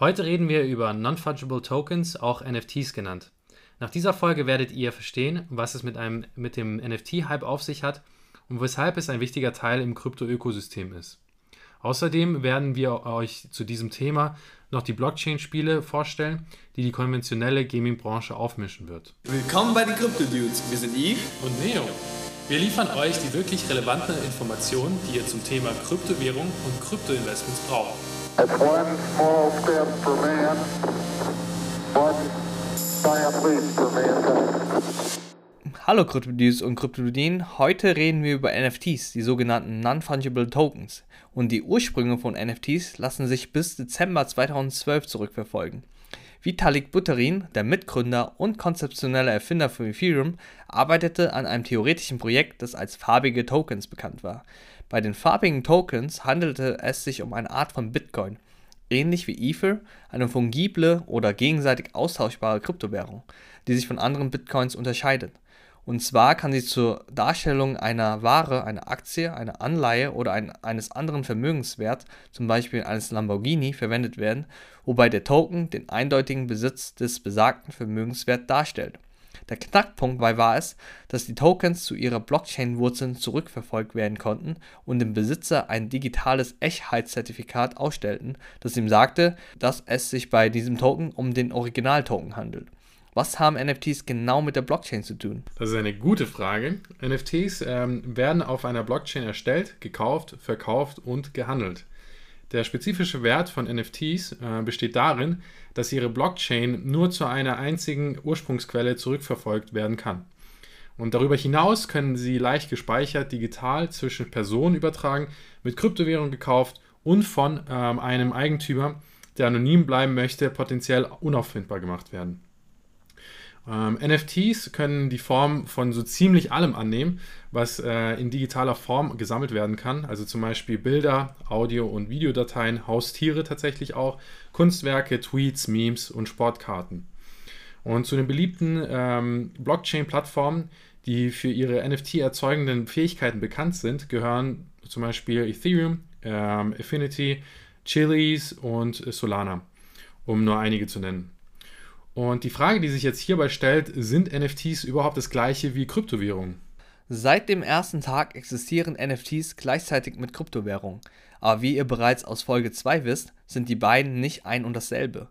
Heute reden wir über Non-Fungible Tokens, auch NFTs genannt. Nach dieser Folge werdet ihr verstehen, was es mit, einem, mit dem NFT-Hype auf sich hat und weshalb es ein wichtiger Teil im Krypto-Ökosystem ist. Außerdem werden wir euch zu diesem Thema noch die Blockchain-Spiele vorstellen, die die konventionelle Gaming-Branche aufmischen wird. Willkommen bei den Crypto-Dudes. Wir sind Yves und Neo. Wir liefern euch die wirklich relevanten Informationen, die ihr zum Thema Kryptowährung und Kryptoinvestments braucht. That's one small step for man, one giant leap for mankind. Hallo Kryptodis und Kryptodien, heute reden wir über NFTs, die sogenannten Non-Fungible Tokens. Und die Ursprünge von NFTs lassen sich bis Dezember 2012 zurückverfolgen. Vitalik Buterin, der Mitgründer und konzeptionelle Erfinder von Ethereum, arbeitete an einem theoretischen Projekt, das als farbige Tokens bekannt war. Bei den farbigen Tokens handelte es sich um eine Art von Bitcoin, ähnlich wie Ether, eine fungible oder gegenseitig austauschbare Kryptowährung, die sich von anderen Bitcoins unterscheidet. Und zwar kann sie zur Darstellung einer Ware, einer Aktie, einer Anleihe oder ein, eines anderen Vermögenswerts, zum Beispiel eines Lamborghini, verwendet werden, wobei der Token den eindeutigen Besitz des besagten Vermögenswerts darstellt. Der Knackpunkt dabei war es, dass die Tokens zu ihrer Blockchain-Wurzeln zurückverfolgt werden konnten und dem Besitzer ein digitales Echtheitszertifikat ausstellten, das ihm sagte, dass es sich bei diesem Token um den Originaltoken handelt. Was haben NFTs genau mit der Blockchain zu tun? Das ist eine gute Frage. NFTs ähm, werden auf einer Blockchain erstellt, gekauft, verkauft und gehandelt. Der spezifische Wert von NFTs äh, besteht darin, dass ihre Blockchain nur zu einer einzigen Ursprungsquelle zurückverfolgt werden kann. Und darüber hinaus können sie leicht gespeichert digital zwischen Personen übertragen, mit Kryptowährung gekauft und von ähm, einem Eigentümer, der anonym bleiben möchte, potenziell unauffindbar gemacht werden. Ähm, NFTs können die Form von so ziemlich allem annehmen, was äh, in digitaler Form gesammelt werden kann. Also zum Beispiel Bilder, Audio- und Videodateien, Haustiere tatsächlich auch, Kunstwerke, Tweets, Memes und Sportkarten. Und zu den beliebten ähm, Blockchain-Plattformen, die für ihre NFT-erzeugenden Fähigkeiten bekannt sind, gehören zum Beispiel Ethereum, ähm, Affinity, Chiliz und Solana, um nur einige zu nennen. Und die Frage, die sich jetzt hierbei stellt, sind NFTs überhaupt das gleiche wie Kryptowährungen? Seit dem ersten Tag existieren NFTs gleichzeitig mit Kryptowährungen. Aber wie ihr bereits aus Folge 2 wisst, sind die beiden nicht ein und dasselbe.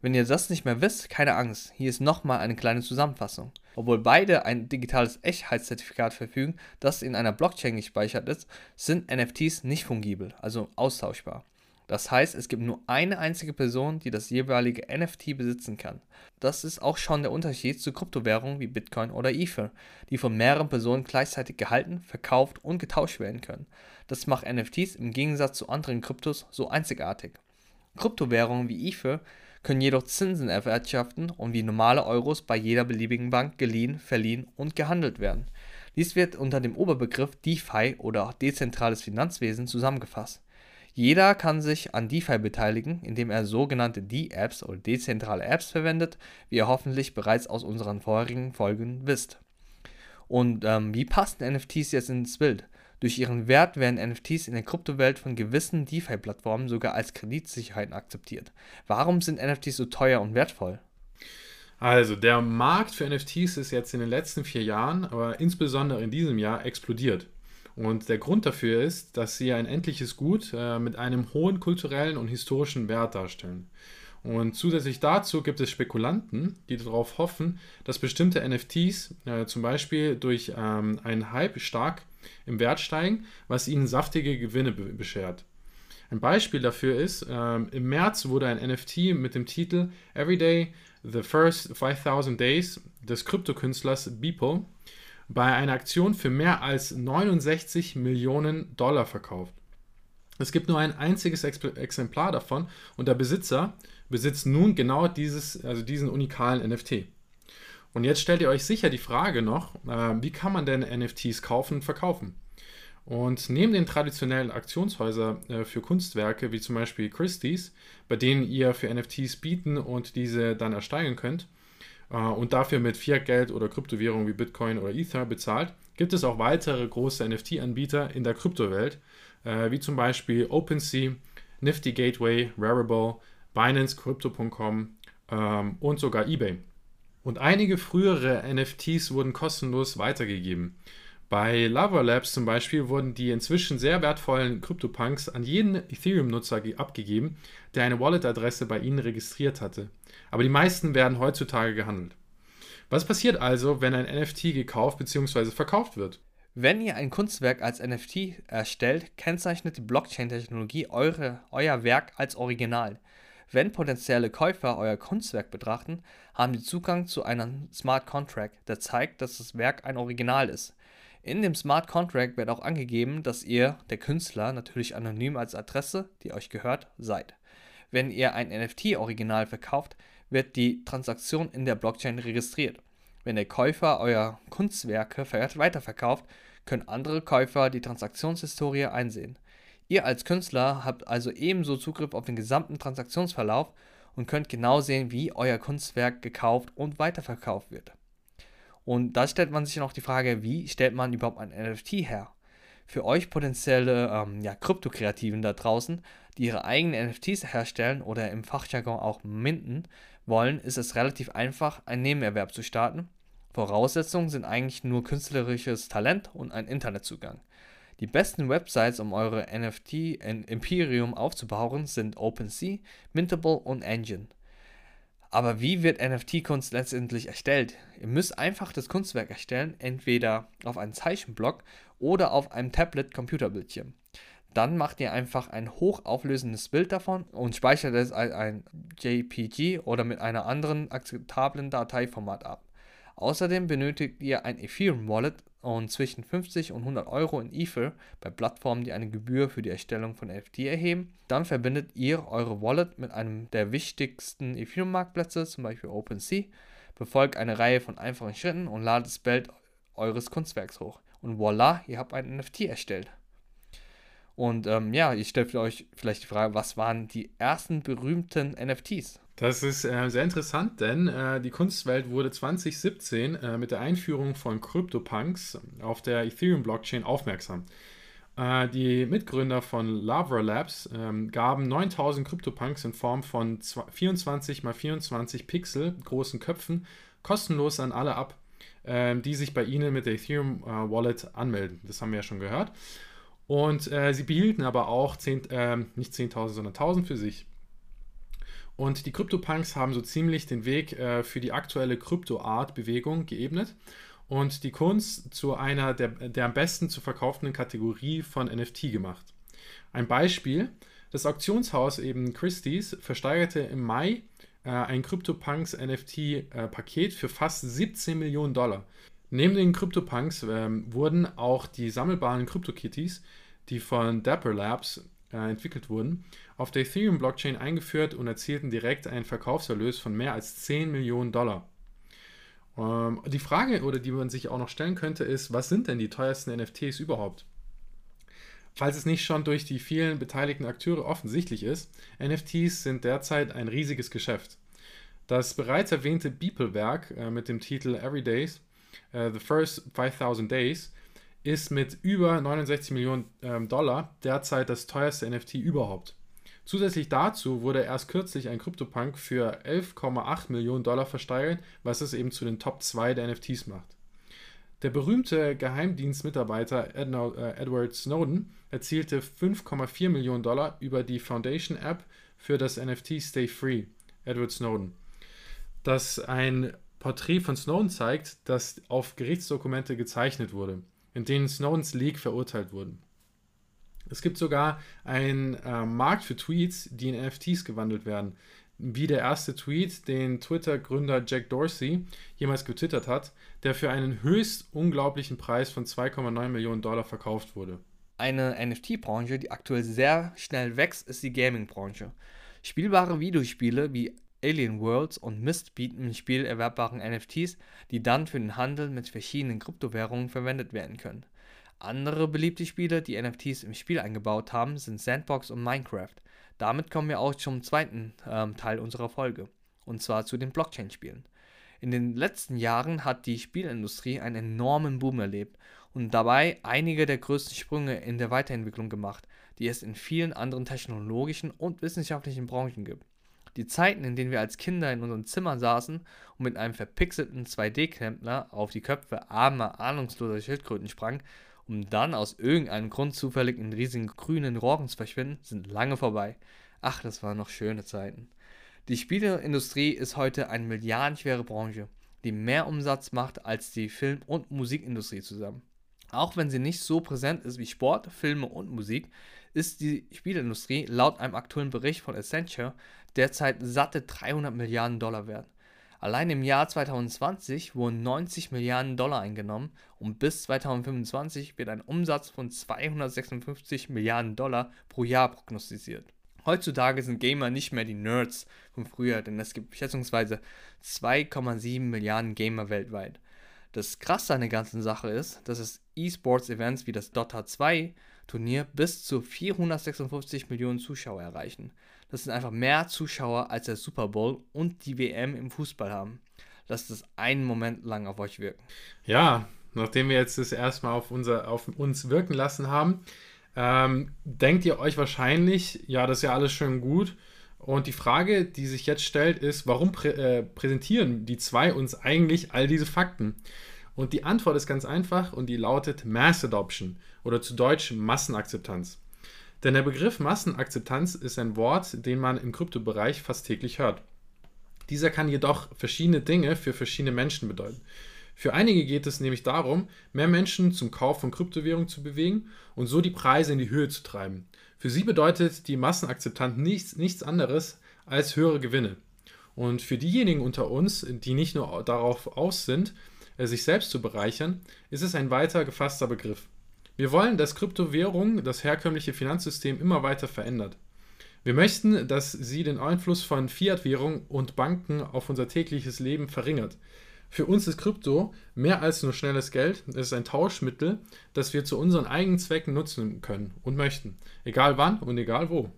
Wenn ihr das nicht mehr wisst, keine Angst, hier ist nochmal eine kleine Zusammenfassung. Obwohl beide ein digitales Echtheitszertifikat verfügen, das in einer Blockchain gespeichert ist, sind NFTs nicht fungibel, also austauschbar. Das heißt, es gibt nur eine einzige Person, die das jeweilige NFT besitzen kann. Das ist auch schon der Unterschied zu Kryptowährungen wie Bitcoin oder Ether, die von mehreren Personen gleichzeitig gehalten, verkauft und getauscht werden können. Das macht NFTs im Gegensatz zu anderen Kryptos so einzigartig. Kryptowährungen wie Ether können jedoch Zinsen erwirtschaften und wie normale Euros bei jeder beliebigen Bank geliehen, verliehen und gehandelt werden. Dies wird unter dem Oberbegriff DeFi oder dezentrales Finanzwesen zusammengefasst. Jeder kann sich an DeFi beteiligen, indem er sogenannte D-Apps oder dezentrale Apps verwendet, wie ihr hoffentlich bereits aus unseren vorherigen Folgen wisst. Und ähm, wie passen NFTs jetzt ins Bild? Durch ihren Wert werden NFTs in der Kryptowelt von gewissen DeFi-Plattformen sogar als Kreditsicherheiten akzeptiert. Warum sind NFTs so teuer und wertvoll? Also, der Markt für NFTs ist jetzt in den letzten vier Jahren, aber insbesondere in diesem Jahr explodiert. Und der Grund dafür ist, dass sie ein endliches Gut äh, mit einem hohen kulturellen und historischen Wert darstellen. Und zusätzlich dazu gibt es Spekulanten, die darauf hoffen, dass bestimmte NFTs äh, zum Beispiel durch ähm, einen Hype stark im Wert steigen, was ihnen saftige Gewinne be beschert. Ein Beispiel dafür ist, ähm, im März wurde ein NFT mit dem Titel Everyday The First 5000 Days des Kryptokünstlers Beeple bei einer Aktion für mehr als 69 Millionen Dollar verkauft. Es gibt nur ein einziges Exemplar davon und der Besitzer besitzt nun genau dieses, also diesen unikalen NFT. Und jetzt stellt ihr euch sicher die Frage noch, äh, wie kann man denn NFTs kaufen und verkaufen? Und neben den traditionellen Aktionshäusern äh, für Kunstwerke, wie zum Beispiel Christie's, bei denen ihr für NFTs bieten und diese dann ersteigern könnt, äh, und dafür mit Fiat-Geld oder Kryptowährungen wie Bitcoin oder Ether bezahlt, gibt es auch weitere große NFT-Anbieter in der Kryptowelt, äh, wie zum Beispiel OpenSea, Nifty Gateway, Rarible, Binance, Crypto.com ähm, und sogar eBay. Und einige frühere NFTs wurden kostenlos weitergegeben. Bei Lava Labs zum Beispiel wurden die inzwischen sehr wertvollen CryptoPunks an jeden Ethereum-Nutzer abgegeben, der eine Wallet-Adresse bei ihnen registriert hatte. Aber die meisten werden heutzutage gehandelt. Was passiert also, wenn ein NFT gekauft bzw. verkauft wird? Wenn ihr ein Kunstwerk als NFT erstellt, kennzeichnet die Blockchain-Technologie euer Werk als Original. Wenn potenzielle Käufer euer Kunstwerk betrachten, haben sie Zugang zu einem Smart Contract, der zeigt, dass das Werk ein Original ist. In dem Smart Contract wird auch angegeben, dass ihr, der Künstler, natürlich anonym als Adresse, die euch gehört, seid. Wenn ihr ein NFT-Original verkauft, wird die Transaktion in der Blockchain registriert. Wenn der Käufer euer Kunstwerke weiterverkauft, können andere Käufer die Transaktionshistorie einsehen. Ihr als Künstler habt also ebenso Zugriff auf den gesamten Transaktionsverlauf und könnt genau sehen, wie euer Kunstwerk gekauft und weiterverkauft wird. Und da stellt man sich noch die Frage, wie stellt man überhaupt ein NFT her? Für euch potenzielle ähm, ja, Krypto-Kreativen da draußen, die ihre eigenen NFTs herstellen oder im Fachjargon auch minden wollen, ist es relativ einfach, einen Nebenerwerb zu starten. Voraussetzungen sind eigentlich nur künstlerisches Talent und ein Internetzugang. Die besten Websites, um eure NFT-Imperium aufzubauen, sind OpenSea, Mintable und Engine. Aber wie wird NFT-Kunst letztendlich erstellt? Ihr müsst einfach das Kunstwerk erstellen, entweder auf einem Zeichenblock oder auf einem Tablet-Computerbildschirm. Dann macht ihr einfach ein hochauflösendes Bild davon und speichert es als ein JPG oder mit einer anderen akzeptablen Dateiformat ab. Außerdem benötigt ihr ein Ethereum Wallet und zwischen 50 und 100 Euro in Ether bei Plattformen, die eine Gebühr für die Erstellung von NFT erheben. Dann verbindet ihr eure Wallet mit einem der wichtigsten Ethereum-Marktplätze, zum Beispiel OpenSea, befolgt eine Reihe von einfachen Schritten und ladet das Bild eures Kunstwerks hoch. Und voila, ihr habt ein NFT erstellt. Und ähm, ja, ich stelle euch vielleicht die Frage, was waren die ersten berühmten NFTs? Das ist äh, sehr interessant, denn äh, die Kunstwelt wurde 2017 äh, mit der Einführung von CryptoPunks auf der Ethereum-Blockchain aufmerksam. Äh, die Mitgründer von Lavra Labs ähm, gaben 9000 CryptoPunks in Form von 24 x 24 Pixel großen Köpfen kostenlos an alle ab, ähm, die sich bei ihnen mit der Ethereum äh, anmelden. Das haben wir ja schon gehört. Und äh, sie behielten aber auch 10, nicht 10.000, sondern 1000 für sich. Und die CryptoPunks haben so ziemlich den Weg äh, für die aktuelle Krypto-Art-Bewegung geebnet und die Kunst zu einer der, der am besten zu verkaufenden Kategorie von NFT gemacht. Ein Beispiel: Das Auktionshaus eben Christie's versteigerte im Mai äh, ein CryptoPunks NFT-Paket äh, für fast 17 Millionen Dollar. Neben den CryptoPunks äh, wurden auch die sammelbaren CryptoKitties, die von Dapper Labs äh, entwickelt wurden, auf der Ethereum-Blockchain eingeführt und erzielten direkt einen Verkaufserlös von mehr als 10 Millionen Dollar. Ähm, die Frage, oder die man sich auch noch stellen könnte, ist, was sind denn die teuersten NFTs überhaupt? Falls es nicht schon durch die vielen beteiligten Akteure offensichtlich ist, NFTs sind derzeit ein riesiges Geschäft. Das bereits erwähnte Beeple-Werk äh, mit dem Titel Every Days, uh, The First 5000 Days, ist mit über 69 Millionen ähm, Dollar derzeit das teuerste NFT überhaupt. Zusätzlich dazu wurde erst kürzlich ein CryptoPunk für 11,8 Millionen Dollar versteigert, was es eben zu den Top 2 der NFTs macht. Der berühmte Geheimdienstmitarbeiter äh, Edward Snowden erzielte 5,4 Millionen Dollar über die Foundation App für das NFT Stay Free, Edward Snowden. Das ein Porträt von Snowden zeigt, das auf Gerichtsdokumente gezeichnet wurde in denen Snowdens Leak verurteilt wurden. Es gibt sogar einen äh, Markt für Tweets, die in NFTs gewandelt werden, wie der erste Tweet, den Twitter-Gründer Jack Dorsey jemals getwittert hat, der für einen höchst unglaublichen Preis von 2,9 Millionen Dollar verkauft wurde. Eine NFT-Branche, die aktuell sehr schnell wächst, ist die Gaming-Branche. Spielbare Videospiele wie Alien Worlds und Myst bieten im Spiel erwerbbaren NFTs, die dann für den Handel mit verschiedenen Kryptowährungen verwendet werden können. Andere beliebte Spiele, die NFTs im Spiel eingebaut haben, sind Sandbox und Minecraft. Damit kommen wir auch zum zweiten ähm, Teil unserer Folge, und zwar zu den Blockchain-Spielen. In den letzten Jahren hat die Spielindustrie einen enormen Boom erlebt und dabei einige der größten Sprünge in der Weiterentwicklung gemacht, die es in vielen anderen technologischen und wissenschaftlichen Branchen gibt. Die Zeiten, in denen wir als Kinder in unseren Zimmern saßen und mit einem verpixelten 2D-Klempner auf die Köpfe armer, ahnungsloser Schildkröten sprangen, um dann aus irgendeinem Grund zufällig in riesigen grünen Rohren zu verschwinden, sind lange vorbei. Ach, das waren noch schöne Zeiten. Die Spieleindustrie ist heute eine milliardenschwere Branche, die mehr Umsatz macht als die Film- und Musikindustrie zusammen. Auch wenn sie nicht so präsent ist wie Sport, Filme und Musik, ist die Spieleindustrie laut einem aktuellen Bericht von Accenture derzeit satte 300 Milliarden Dollar wert. Allein im Jahr 2020 wurden 90 Milliarden Dollar eingenommen und bis 2025 wird ein Umsatz von 256 Milliarden Dollar pro Jahr prognostiziert. Heutzutage sind Gamer nicht mehr die Nerds von früher, denn es gibt schätzungsweise 2,7 Milliarden Gamer weltweit. Das Krasse an der ganzen Sache ist, dass es E-Sports-Events wie das Dota 2 Turnier bis zu 456 Millionen Zuschauer erreichen. Das sind einfach mehr Zuschauer als der Super Bowl und die WM im Fußball haben. Lasst es einen Moment lang auf euch wirken. Ja, nachdem wir jetzt das erstmal auf, unser, auf uns wirken lassen haben, ähm, denkt ihr euch wahrscheinlich, ja, das ist ja alles schön gut. Und die Frage, die sich jetzt stellt, ist, warum prä äh, präsentieren die zwei uns eigentlich all diese Fakten? Und die Antwort ist ganz einfach und die lautet Mass Adoption oder zu Deutsch Massenakzeptanz. Denn der Begriff Massenakzeptanz ist ein Wort, den man im Kryptobereich fast täglich hört. Dieser kann jedoch verschiedene Dinge für verschiedene Menschen bedeuten. Für einige geht es nämlich darum, mehr Menschen zum Kauf von Kryptowährungen zu bewegen und so die Preise in die Höhe zu treiben. Für sie bedeutet die Massenakzeptanz nichts, nichts anderes als höhere Gewinne. Und für diejenigen unter uns, die nicht nur darauf aus sind, sich selbst zu bereichern, ist es ein weiter gefasster Begriff. Wir wollen, dass Kryptowährung das herkömmliche Finanzsystem immer weiter verändert. Wir möchten, dass sie den Einfluss von Fiat-Währung und Banken auf unser tägliches Leben verringert. Für uns ist Krypto mehr als nur schnelles Geld. Es ist ein Tauschmittel, das wir zu unseren eigenen Zwecken nutzen können und möchten. Egal wann und egal wo.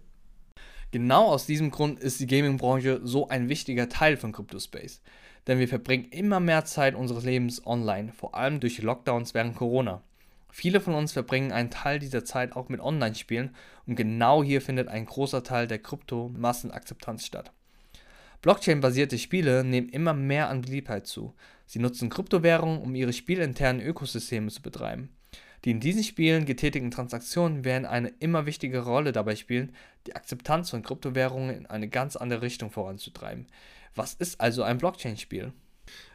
Genau aus diesem Grund ist die Gaming-Branche so ein wichtiger Teil von CryptoSpace. Denn wir verbringen immer mehr Zeit unseres Lebens online, vor allem durch Lockdowns während Corona. Viele von uns verbringen einen Teil dieser Zeit auch mit Online-Spielen und genau hier findet ein großer Teil der Krypto-Massenakzeptanz statt. Blockchain-basierte Spiele nehmen immer mehr an Beliebtheit zu. Sie nutzen Kryptowährungen, um ihre spielinternen Ökosysteme zu betreiben. Die in diesen Spielen getätigten Transaktionen werden eine immer wichtigere Rolle dabei spielen, die Akzeptanz von Kryptowährungen in eine ganz andere Richtung voranzutreiben. Was ist also ein Blockchain-Spiel?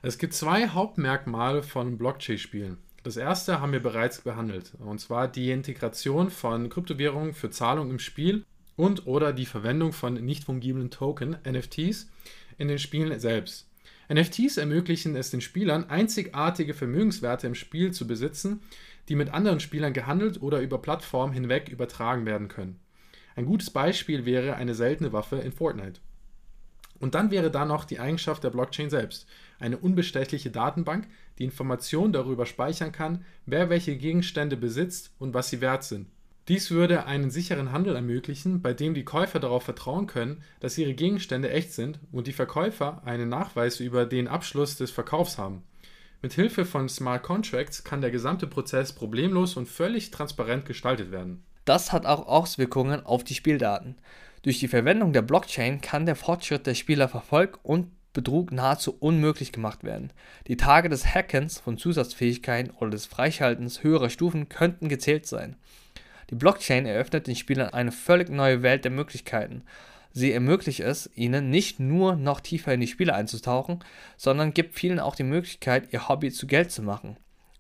Es gibt zwei Hauptmerkmale von Blockchain-Spielen. Das erste haben wir bereits behandelt, und zwar die Integration von Kryptowährungen für Zahlung im Spiel und oder die Verwendung von nicht fungiblen Token, NFTs, in den Spielen selbst. NFTs ermöglichen es den Spielern, einzigartige Vermögenswerte im Spiel zu besitzen, die mit anderen Spielern gehandelt oder über Plattformen hinweg übertragen werden können. Ein gutes Beispiel wäre eine seltene Waffe in Fortnite. Und dann wäre da noch die Eigenschaft der Blockchain selbst. Eine unbestechliche Datenbank, die Informationen darüber speichern kann, wer welche Gegenstände besitzt und was sie wert sind. Dies würde einen sicheren Handel ermöglichen, bei dem die Käufer darauf vertrauen können, dass ihre Gegenstände echt sind und die Verkäufer einen Nachweis über den Abschluss des Verkaufs haben. Mit Hilfe von Smart Contracts kann der gesamte Prozess problemlos und völlig transparent gestaltet werden. Das hat auch Auswirkungen auf die Spieldaten. Durch die Verwendung der Blockchain kann der Fortschritt der Spieler verfolgt und Betrug nahezu unmöglich gemacht werden. Die Tage des Hackens von Zusatzfähigkeiten oder des Freischaltens höherer Stufen könnten gezählt sein. Die Blockchain eröffnet den Spielern eine völlig neue Welt der Möglichkeiten. Sie ermöglicht es ihnen nicht nur noch tiefer in die Spiele einzutauchen, sondern gibt vielen auch die Möglichkeit, ihr Hobby zu Geld zu machen.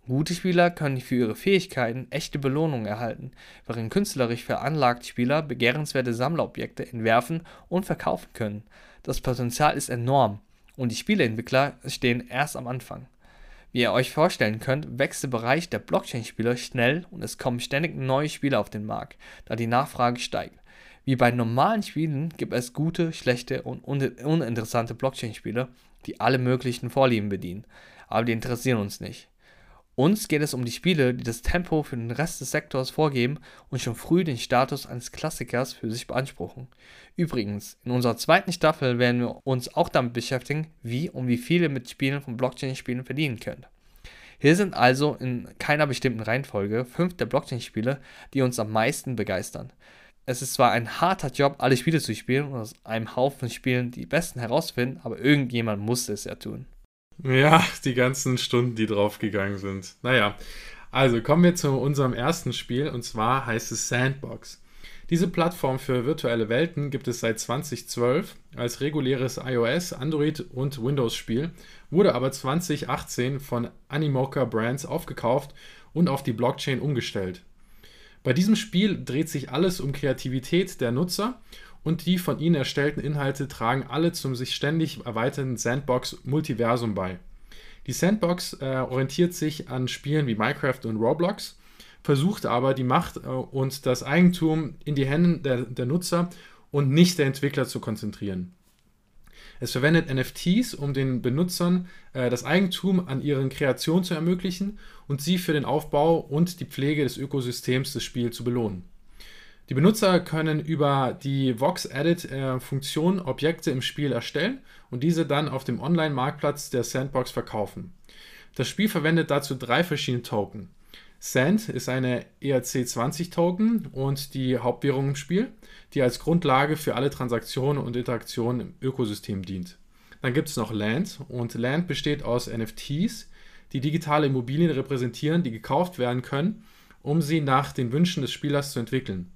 Gute Spieler können für ihre Fähigkeiten echte Belohnungen erhalten, während künstlerisch veranlagte Spieler begehrenswerte Sammlerobjekte entwerfen und verkaufen können. Das Potenzial ist enorm und die Spieleentwickler stehen erst am Anfang. Wie ihr euch vorstellen könnt, wächst der Bereich der Blockchain-Spieler schnell und es kommen ständig neue Spiele auf den Markt, da die Nachfrage steigt. Wie bei normalen Spielen gibt es gute, schlechte und uninteressante Blockchain-Spiele, die alle möglichen Vorlieben bedienen, aber die interessieren uns nicht. Uns geht es um die Spiele, die das Tempo für den Rest des Sektors vorgeben und schon früh den Status eines Klassikers für sich beanspruchen. Übrigens, in unserer zweiten Staffel werden wir uns auch damit beschäftigen, wie und wie viele mit Spielen von Blockchain-Spielen verdienen können. Hier sind also in keiner bestimmten Reihenfolge fünf der Blockchain-Spiele, die uns am meisten begeistern. Es ist zwar ein harter Job, alle Spiele zu spielen und aus einem Haufen Spielen die besten herauszufinden, aber irgendjemand musste es ja tun. Ja, die ganzen Stunden, die draufgegangen sind. Naja, also kommen wir zu unserem ersten Spiel und zwar heißt es Sandbox. Diese Plattform für virtuelle Welten gibt es seit 2012 als reguläres iOS, Android und Windows-Spiel, wurde aber 2018 von Animoca Brands aufgekauft und auf die Blockchain umgestellt. Bei diesem Spiel dreht sich alles um Kreativität der Nutzer und die von ihnen erstellten Inhalte tragen alle zum sich ständig erweiternden Sandbox-Multiversum bei. Die Sandbox äh, orientiert sich an Spielen wie Minecraft und Roblox versucht aber die Macht äh, und das Eigentum in die Hände der, der Nutzer und nicht der Entwickler zu konzentrieren. Es verwendet NFTs, um den Benutzern äh, das Eigentum an ihren Kreationen zu ermöglichen und sie für den Aufbau und die Pflege des Ökosystems des Spiels zu belohnen. Die Benutzer können über die Vox Edit-Funktion äh, Objekte im Spiel erstellen und diese dann auf dem Online-Marktplatz der Sandbox verkaufen. Das Spiel verwendet dazu drei verschiedene Token. Sand ist eine ERC20-Token und die Hauptwährung im Spiel, die als Grundlage für alle Transaktionen und Interaktionen im Ökosystem dient. Dann gibt es noch Land und Land besteht aus NFTs, die digitale Immobilien repräsentieren, die gekauft werden können, um sie nach den Wünschen des Spielers zu entwickeln.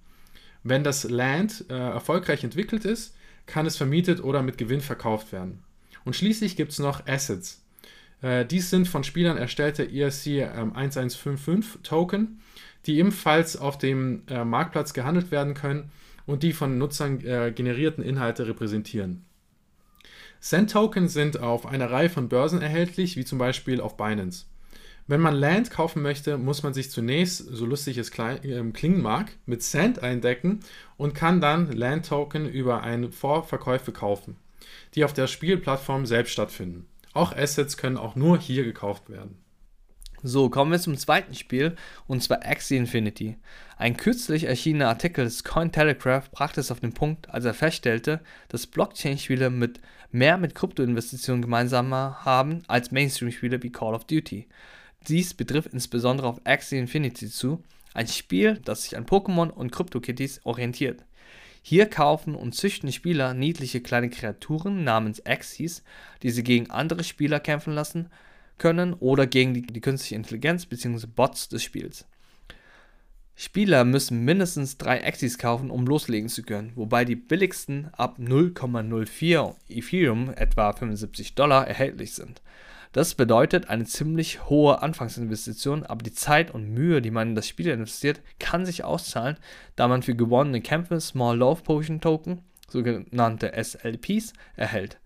Wenn das Land äh, erfolgreich entwickelt ist, kann es vermietet oder mit Gewinn verkauft werden. Und schließlich gibt es noch Assets. Äh, dies sind von Spielern erstellte ERC ähm, 1155 Token, die ebenfalls auf dem äh, Marktplatz gehandelt werden können und die von Nutzern äh, generierten Inhalte repräsentieren. Send-Token sind auf einer Reihe von Börsen erhältlich, wie zum Beispiel auf Binance. Wenn man Land kaufen möchte, muss man sich zunächst, so lustig es äh, klingen mag, mit Sand eindecken und kann dann Land-Token über eine Vorverkäufe kaufen, die auf der Spielplattform selbst stattfinden. Auch Assets können auch nur hier gekauft werden. So, kommen wir zum zweiten Spiel, und zwar Axie Infinity. Ein kürzlich erschienener Artikel des Cointelegraph brachte es auf den Punkt, als er feststellte, dass Blockchain-Spiele mit mehr mit Kryptoinvestitionen gemeinsam haben als Mainstream-Spiele wie Call of Duty. Dies betrifft insbesondere auf Axie Infinity zu, ein Spiel, das sich an Pokémon und CryptoKitties orientiert. Hier kaufen und züchten Spieler niedliche kleine Kreaturen namens Axies, die sie gegen andere Spieler kämpfen lassen können oder gegen die, die künstliche Intelligenz bzw. Bots des Spiels. Spieler müssen mindestens drei Axies kaufen, um loslegen zu können, wobei die billigsten ab 0,04 Ethereum, etwa 75 Dollar, erhältlich sind. Das bedeutet eine ziemlich hohe Anfangsinvestition, aber die Zeit und Mühe, die man in das Spiel investiert, kann sich auszahlen, da man für gewonnene Kämpfe Small Love Potion Token, sogenannte SLPs, erhält.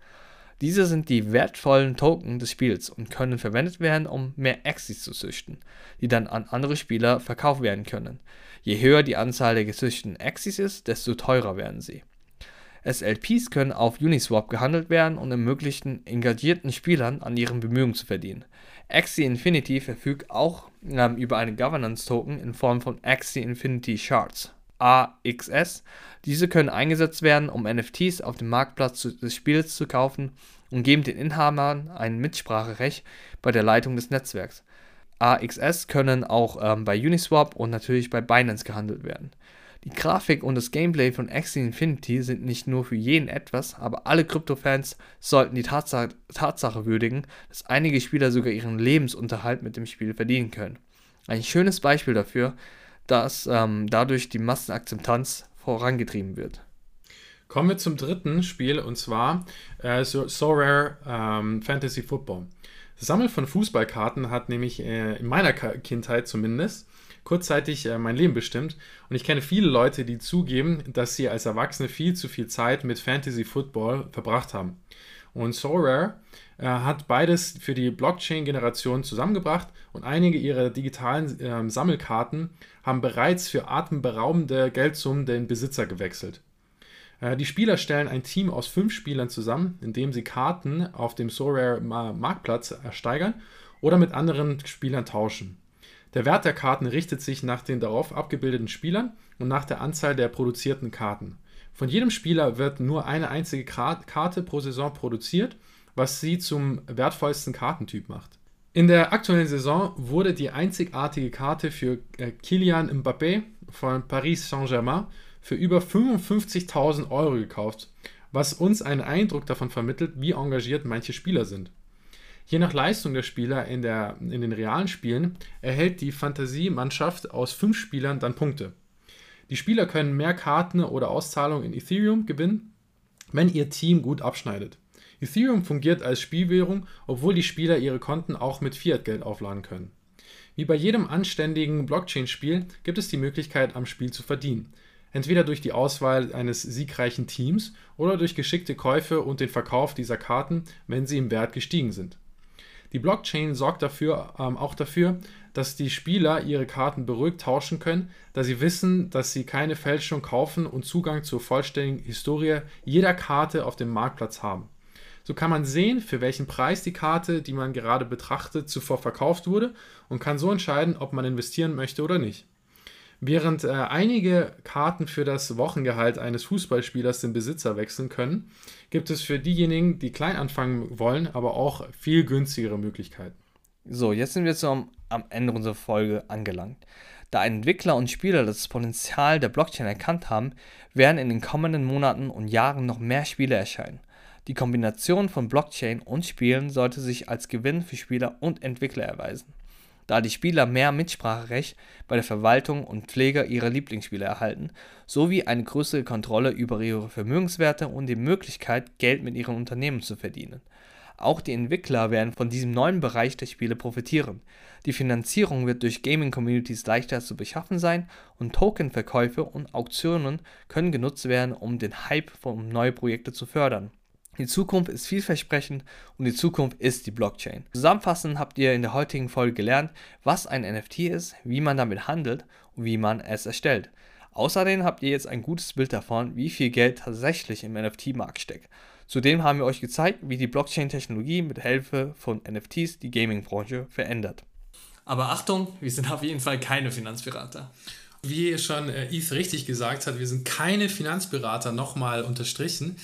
Diese sind die wertvollen Token des Spiels und können verwendet werden, um mehr Axis zu züchten, die dann an andere Spieler verkauft werden können. Je höher die Anzahl der gezüchteten Axis ist, desto teurer werden sie. SLPs können auf Uniswap gehandelt werden und ermöglichen engagierten Spielern an ihren Bemühungen zu verdienen. Axie Infinity verfügt auch ähm, über einen Governance-Token in Form von Axie Infinity Shards. AXS. Diese können eingesetzt werden, um NFTs auf dem Marktplatz des Spiels zu kaufen und geben den Inhabern ein Mitspracherecht bei der Leitung des Netzwerks. AXS können auch ähm, bei Uniswap und natürlich bei Binance gehandelt werden. Die Grafik und das Gameplay von Axie Infinity sind nicht nur für jeden etwas, aber alle Krypto-Fans sollten die Tatsache, Tatsache würdigen, dass einige Spieler sogar ihren Lebensunterhalt mit dem Spiel verdienen können. Ein schönes Beispiel dafür, dass ähm, dadurch die Massenakzeptanz vorangetrieben wird. Kommen wir zum dritten Spiel und zwar äh, so, so, Rare ähm, Fantasy Football. Das Sammeln von Fußballkarten hat nämlich äh, in meiner Kindheit zumindest kurzzeitig äh, mein Leben bestimmt. Und ich kenne viele Leute, die zugeben, dass sie als Erwachsene viel zu viel Zeit mit Fantasy Football verbracht haben. Und SoRare äh, hat beides für die Blockchain-Generation zusammengebracht und einige ihrer digitalen äh, Sammelkarten haben bereits für atemberaubende Geldsummen den Besitzer gewechselt. Äh, die Spieler stellen ein Team aus fünf Spielern zusammen, indem sie Karten auf dem SoRare Marktplatz ersteigern oder mit anderen Spielern tauschen. Der Wert der Karten richtet sich nach den darauf abgebildeten Spielern und nach der Anzahl der produzierten Karten. Von jedem Spieler wird nur eine einzige Karte pro Saison produziert, was sie zum wertvollsten Kartentyp macht. In der aktuellen Saison wurde die einzigartige Karte für äh, Kylian Mbappé von Paris Saint-Germain für über 55.000 Euro gekauft, was uns einen Eindruck davon vermittelt, wie engagiert manche Spieler sind. Je nach Leistung der Spieler in, der, in den realen Spielen erhält die Fantasiemannschaft aus fünf Spielern dann Punkte. Die Spieler können mehr Karten oder Auszahlungen in Ethereum gewinnen, wenn ihr Team gut abschneidet. Ethereum fungiert als Spielwährung, obwohl die Spieler ihre Konten auch mit Fiat-Geld aufladen können. Wie bei jedem anständigen Blockchain-Spiel gibt es die Möglichkeit, am Spiel zu verdienen. Entweder durch die Auswahl eines siegreichen Teams oder durch geschickte Käufe und den Verkauf dieser Karten, wenn sie im Wert gestiegen sind. Die Blockchain sorgt dafür, ähm, auch dafür, dass die Spieler ihre Karten beruhigt tauschen können, da sie wissen, dass sie keine Fälschung kaufen und Zugang zur vollständigen Historie jeder Karte auf dem Marktplatz haben. So kann man sehen, für welchen Preis die Karte, die man gerade betrachtet, zuvor verkauft wurde und kann so entscheiden, ob man investieren möchte oder nicht. Während äh, einige Karten für das Wochengehalt eines Fußballspielers den Besitzer wechseln können, gibt es für diejenigen, die klein anfangen wollen, aber auch viel günstigere Möglichkeiten. So, jetzt sind wir zum, am Ende unserer Folge angelangt. Da Entwickler und Spieler das Potenzial der Blockchain erkannt haben, werden in den kommenden Monaten und Jahren noch mehr Spiele erscheinen. Die Kombination von Blockchain und Spielen sollte sich als Gewinn für Spieler und Entwickler erweisen da die Spieler mehr Mitspracherecht bei der Verwaltung und Pflege ihrer Lieblingsspiele erhalten, sowie eine größere Kontrolle über ihre Vermögenswerte und die Möglichkeit, Geld mit ihren Unternehmen zu verdienen. Auch die Entwickler werden von diesem neuen Bereich der Spiele profitieren. Die Finanzierung wird durch Gaming-Communities leichter zu beschaffen sein und Tokenverkäufe und Auktionen können genutzt werden, um den Hype von neuen Projekten zu fördern. Die Zukunft ist vielversprechend und die Zukunft ist die Blockchain. Zusammenfassend habt ihr in der heutigen Folge gelernt, was ein NFT ist, wie man damit handelt und wie man es erstellt. Außerdem habt ihr jetzt ein gutes Bild davon, wie viel Geld tatsächlich im NFT-Markt steckt. Zudem haben wir euch gezeigt, wie die Blockchain-Technologie mit Hilfe von NFTs die Gaming-Branche verändert. Aber Achtung, wir sind auf jeden Fall keine Finanzberater. Wie schon äh, richtig gesagt hat, wir sind keine Finanzberater, nochmal unterstrichen.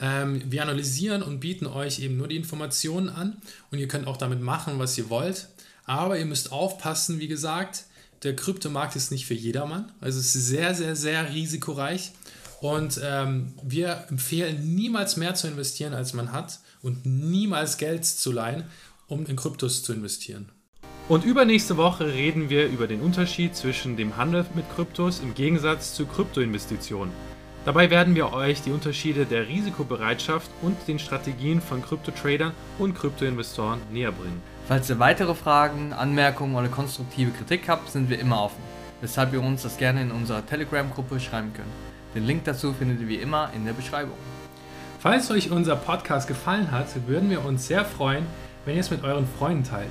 Ähm, wir analysieren und bieten euch eben nur die Informationen an und ihr könnt auch damit machen, was ihr wollt. Aber ihr müsst aufpassen, wie gesagt, der Kryptomarkt ist nicht für jedermann. Also es ist sehr, sehr, sehr risikoreich. Und ähm, wir empfehlen niemals mehr zu investieren, als man hat und niemals Geld zu leihen, um in Kryptos zu investieren. Und übernächste Woche reden wir über den Unterschied zwischen dem Handel mit Kryptos im Gegensatz zu Kryptoinvestitionen. Dabei werden wir euch die Unterschiede der Risikobereitschaft und den Strategien von Kryptotradern und Kryptoinvestoren näher bringen. Falls ihr weitere Fragen, Anmerkungen oder konstruktive Kritik habt, sind wir immer offen, weshalb ihr uns das gerne in unserer Telegram-Gruppe schreiben könnt. Den Link dazu findet ihr wie immer in der Beschreibung. Falls euch unser Podcast gefallen hat, würden wir uns sehr freuen, wenn ihr es mit euren Freunden teilt.